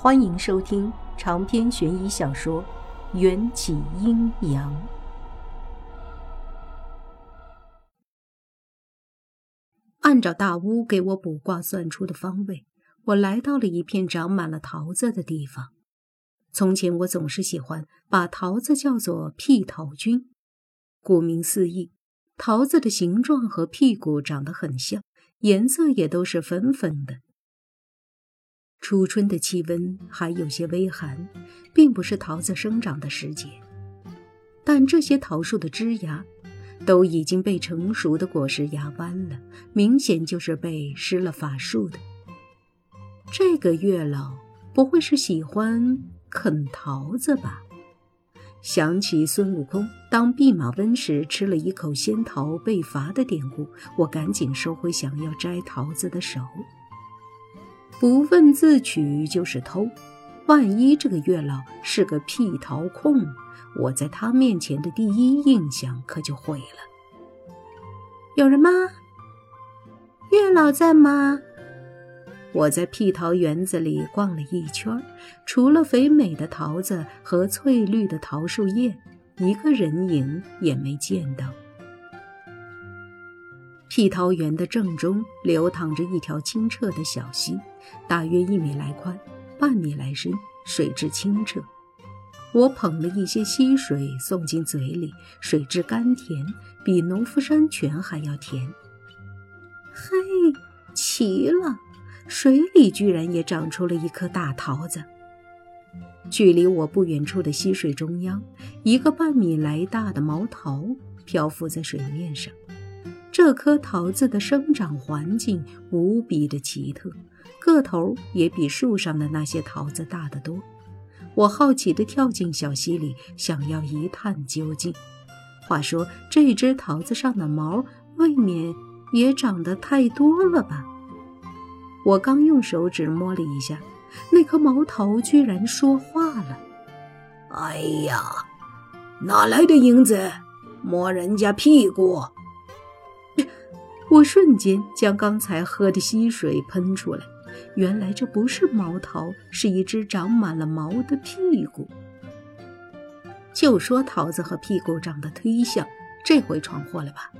欢迎收听长篇悬疑小说《缘起阴阳》。按照大巫给我卜卦算出的方位，我来到了一片长满了桃子的地方。从前我总是喜欢把桃子叫做屁桃君，顾名思义，桃子的形状和屁股长得很像，颜色也都是粉粉的。初春的气温还有些微寒，并不是桃子生长的时节，但这些桃树的枝芽都已经被成熟的果实压弯了，明显就是被施了法术的。这个月老不会是喜欢啃桃子吧？想起孙悟空当弼马温时吃了一口仙桃被罚的典故，我赶紧收回想要摘桃子的手。不问自取就是偷，万一这个月老是个屁桃控，我在他面前的第一印象可就毁了。有人吗？月老在吗？我在屁桃园子里逛了一圈，除了肥美的桃子和翠绿的桃树叶，一个人影也没见到。屁桃园的正中流淌着一条清澈的小溪，大约一米来宽，半米来深，水质清澈。我捧了一些溪水送进嘴里，水质甘甜，比农夫山泉还要甜。嘿，奇了，水里居然也长出了一颗大桃子。距离我不远处的溪水中央，一个半米来大的毛桃漂浮在水面上。这颗桃子的生长环境无比的奇特，个头也比树上的那些桃子大得多。我好奇地跳进小溪里，想要一探究竟。话说，这只桃子上的毛未免也长得太多了吧？我刚用手指摸了一下，那颗毛桃居然说话了：“哎呀，哪来的影子？摸人家屁股！”我瞬间将刚才喝的溪水喷出来，原来这不是毛桃，是一只长满了毛的屁股。就说桃子和屁股长得忒像，这回闯祸了吧？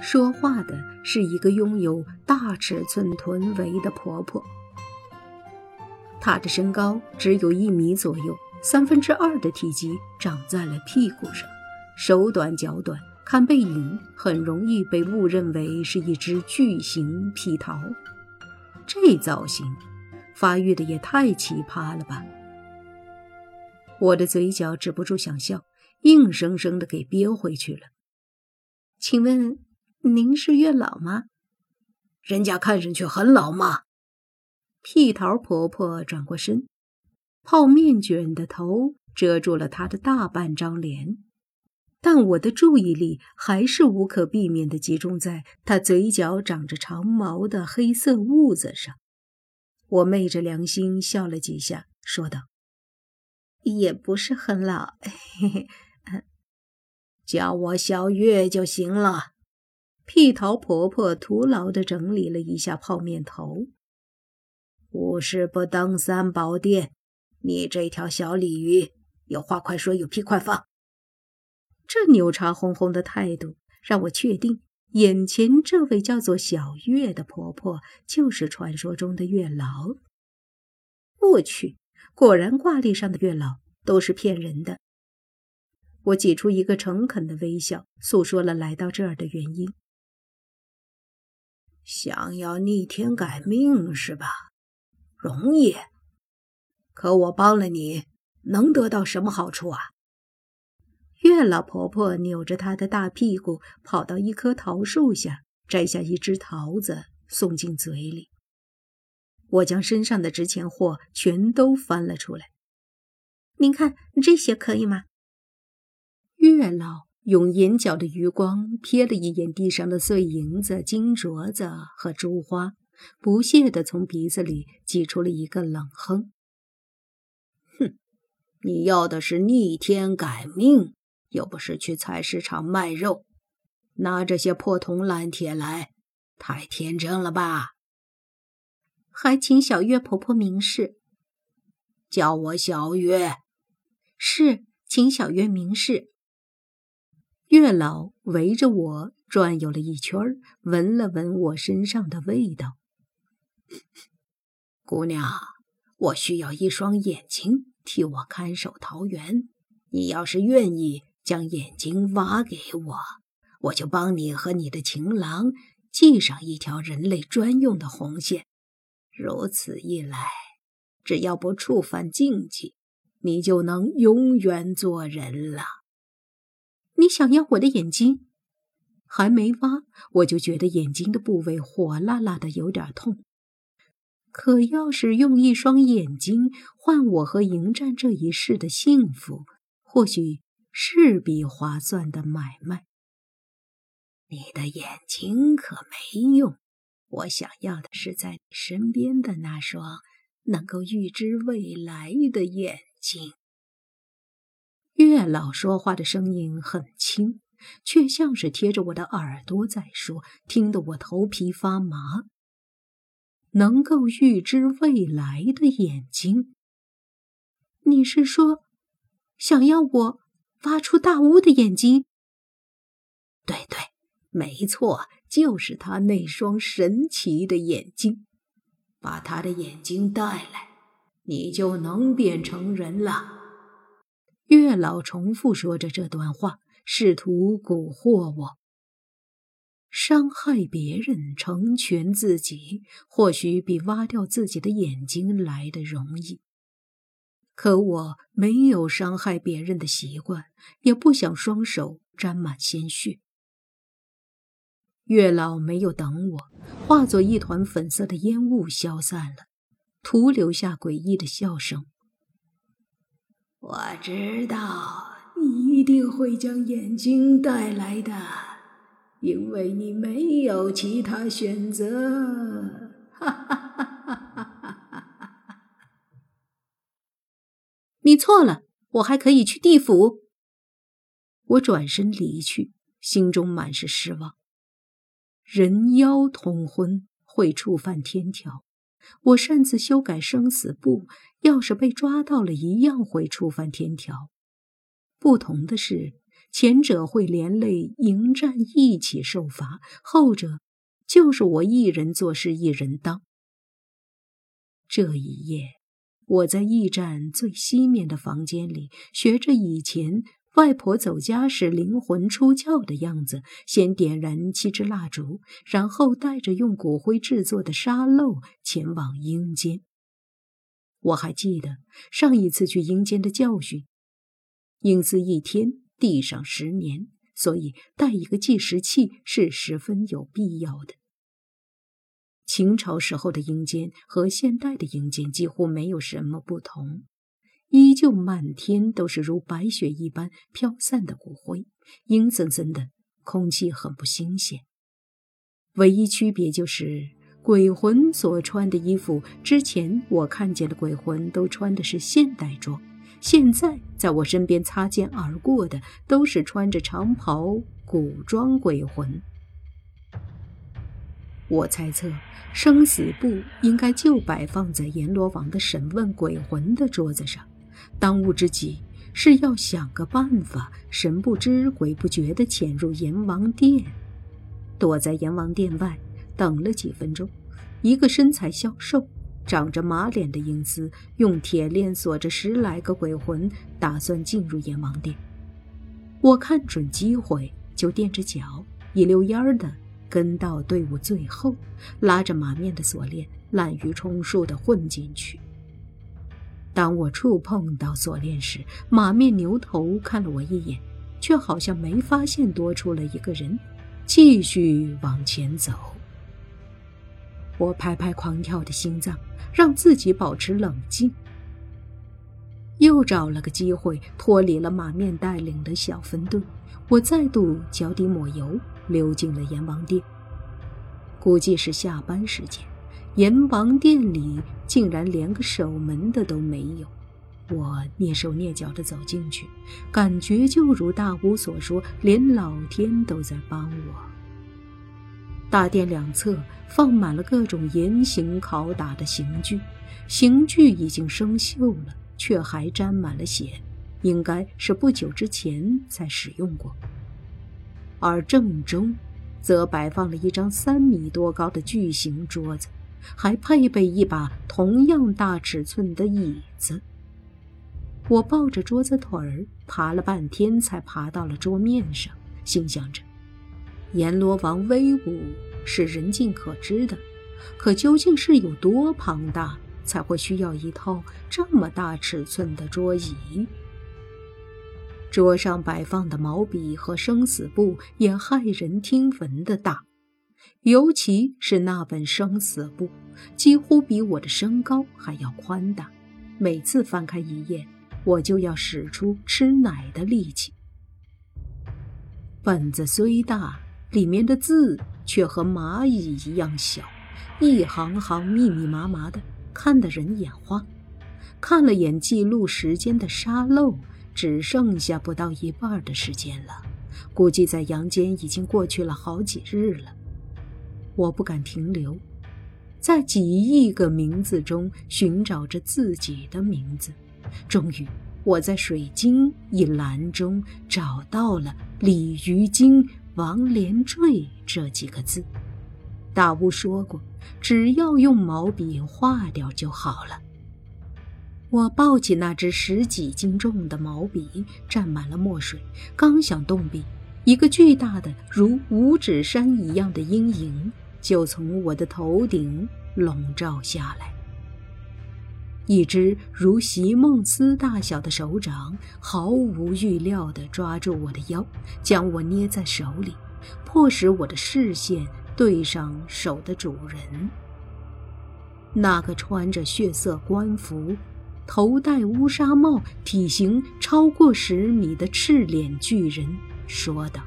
说话的是一个拥有大尺寸臀围的婆婆，她的身高只有一米左右，三分之二的体积长在了屁股上，手短脚短。看背影，很容易被误认为是一只巨型屁桃。这造型，发育的也太奇葩了吧！我的嘴角止不住想笑，硬生生的给憋回去了。请问您是月老吗？人家看上去很老吗？屁桃婆婆转过身，泡面卷的头遮住了她的大半张脸。但我的注意力还是无可避免地集中在他嘴角长着长毛的黑色痦子上。我昧着良心笑了几下，说道：“也不是很老，嘿 嘿，叫我小月就行了。”屁桃婆婆徒劳地整理了一下泡面头。无事不登三宝殿，你这条小鲤鱼，有话快说，有屁快放。这牛叉哄哄的态度，让我确定眼前这位叫做小月的婆婆就是传说中的月老。我去，果然挂历上的月老都是骗人的。我挤出一个诚恳的微笑，诉说了来到这儿的原因。想要逆天改命是吧？容易。可我帮了你，能得到什么好处啊？月老婆婆扭着她的大屁股，跑到一棵桃树下，摘下一只桃子送进嘴里。我将身上的值钱货全都翻了出来。您看这些可以吗？月老用眼角的余光瞥了一眼地上的碎银子、金镯子和珠花，不屑地从鼻子里挤出了一个冷哼：“哼，你要的是逆天改命。”又不是去菜市场卖肉，拿这些破铜烂铁来，太天真了吧？还请小月婆婆明示。叫我小月。是，请小月明示。月老围着我转悠了一圈，闻了闻我身上的味道。姑娘，我需要一双眼睛替我看守桃园。你要是愿意将眼睛挖给我，我就帮你和你的情郎系上一条人类专用的红线。如此一来，只要不触犯禁忌，你就能永远做人了。你想要我的眼睛？还没挖，我就觉得眼睛的部位火辣辣的，有点痛。可要是用一双眼睛换我和迎战这一世的幸福，或许是笔划算的买卖。你的眼睛可没用，我想要的是在你身边的那双能够预知未来的眼睛。月老说话的声音很轻，却像是贴着我的耳朵在说，听得我头皮发麻。能够预知未来的眼睛，你是说，想要我挖出大巫的眼睛？对对，没错，就是他那双神奇的眼睛。把他的眼睛带来，你就能变成人了。月老重复说着这段话，试图蛊惑我。伤害别人，成全自己，或许比挖掉自己的眼睛来的容易。可我没有伤害别人的习惯，也不想双手沾满鲜血。月老没有等我，化作一团粉色的烟雾消散了，徒留下诡异的笑声。我知道你一定会将眼睛带来的，因为你没有其他选择。哈 哈哈哈！你错了，我还可以去地府。我转身离去，心中满是失望。人妖通婚会触犯天条。我擅自修改生死簿，要是被抓到了，一样会触犯天条。不同的是，前者会连累迎战一起受罚，后者就是我一人做事一人当。这一夜，我在驿站最西面的房间里，学着以前。外婆走家时灵魂出窍的样子，先点燃七支蜡烛，然后带着用骨灰制作的沙漏前往阴间。我还记得上一次去阴间的教训：阴司一天，地上十年，所以带一个计时器是十分有必要的。秦朝时候的阴间和现代的阴间几乎没有什么不同。依旧满天都是如白雪一般飘散的骨灰，阴森森的，空气很不新鲜。唯一区别就是鬼魂所穿的衣服，之前我看见的鬼魂都穿的是现代装，现在在我身边擦肩而过的都是穿着长袍古装鬼魂。我猜测，生死簿应该就摆放在阎罗王的审问鬼魂的桌子上。当务之急是要想个办法，神不知鬼不觉地潜入阎王殿，躲在阎王殿外等了几分钟。一个身材消瘦、长着马脸的阴司，用铁链锁着十来个鬼魂，打算进入阎王殿。我看准机会，就垫着脚，一溜烟儿的跟到队伍最后，拉着马面的锁链，滥竽充数地混进去。当我触碰到锁链时，马面牛头看了我一眼，却好像没发现多出了一个人，继续往前走。我拍拍狂跳的心脏，让自己保持冷静，又找了个机会脱离了马面带领的小分队。我再度脚底抹油，溜进了阎王殿。估计是下班时间。阎王殿里竟然连个守门的都没有，我蹑手蹑脚地走进去，感觉就如大巫所说，连老天都在帮我。大殿两侧放满了各种严刑拷打的刑具，刑具已经生锈了，却还沾满了血，应该是不久之前才使用过。而正中，则摆放了一张三米多高的巨型桌子，还配备一把同样大尺寸的椅子。我抱着桌子腿儿爬了半天，才爬到了桌面上，心想着。阎罗王威武是人尽可知的，可究竟是有多庞大，才会需要一套这么大尺寸的桌椅？桌上摆放的毛笔和生死簿也骇人听闻的大，尤其是那本生死簿，几乎比我的身高还要宽大。每次翻开一页，我就要使出吃奶的力气。本子虽大。里面的字却和蚂蚁一样小，一行行密密麻麻的，看得人眼花。看了眼记录时间的沙漏，只剩下不到一半的时间了，估计在阳间已经过去了好几日了。我不敢停留，在几亿个名字中寻找着自己的名字。终于，我在水晶一栏中找到了鲤鱼精。王连坠这几个字，大巫说过，只要用毛笔画掉就好了。我抱起那只十几斤重的毛笔，沾满了墨水，刚想动笔，一个巨大的如五指山一样的阴影就从我的头顶笼罩下来。一只如席梦思大小的手掌毫无预料地抓住我的腰，将我捏在手里，迫使我的视线对上手的主人。那个穿着血色官服、头戴乌纱帽、体型超过十米的赤脸巨人说道：“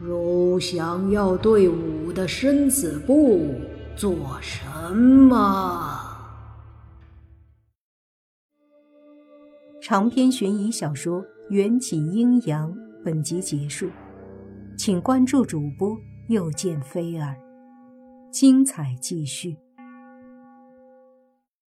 如想要对吾的生死簿做什么？”长篇悬疑小说《缘起阴阳》本集结束，请关注主播，又见菲儿，精彩继续。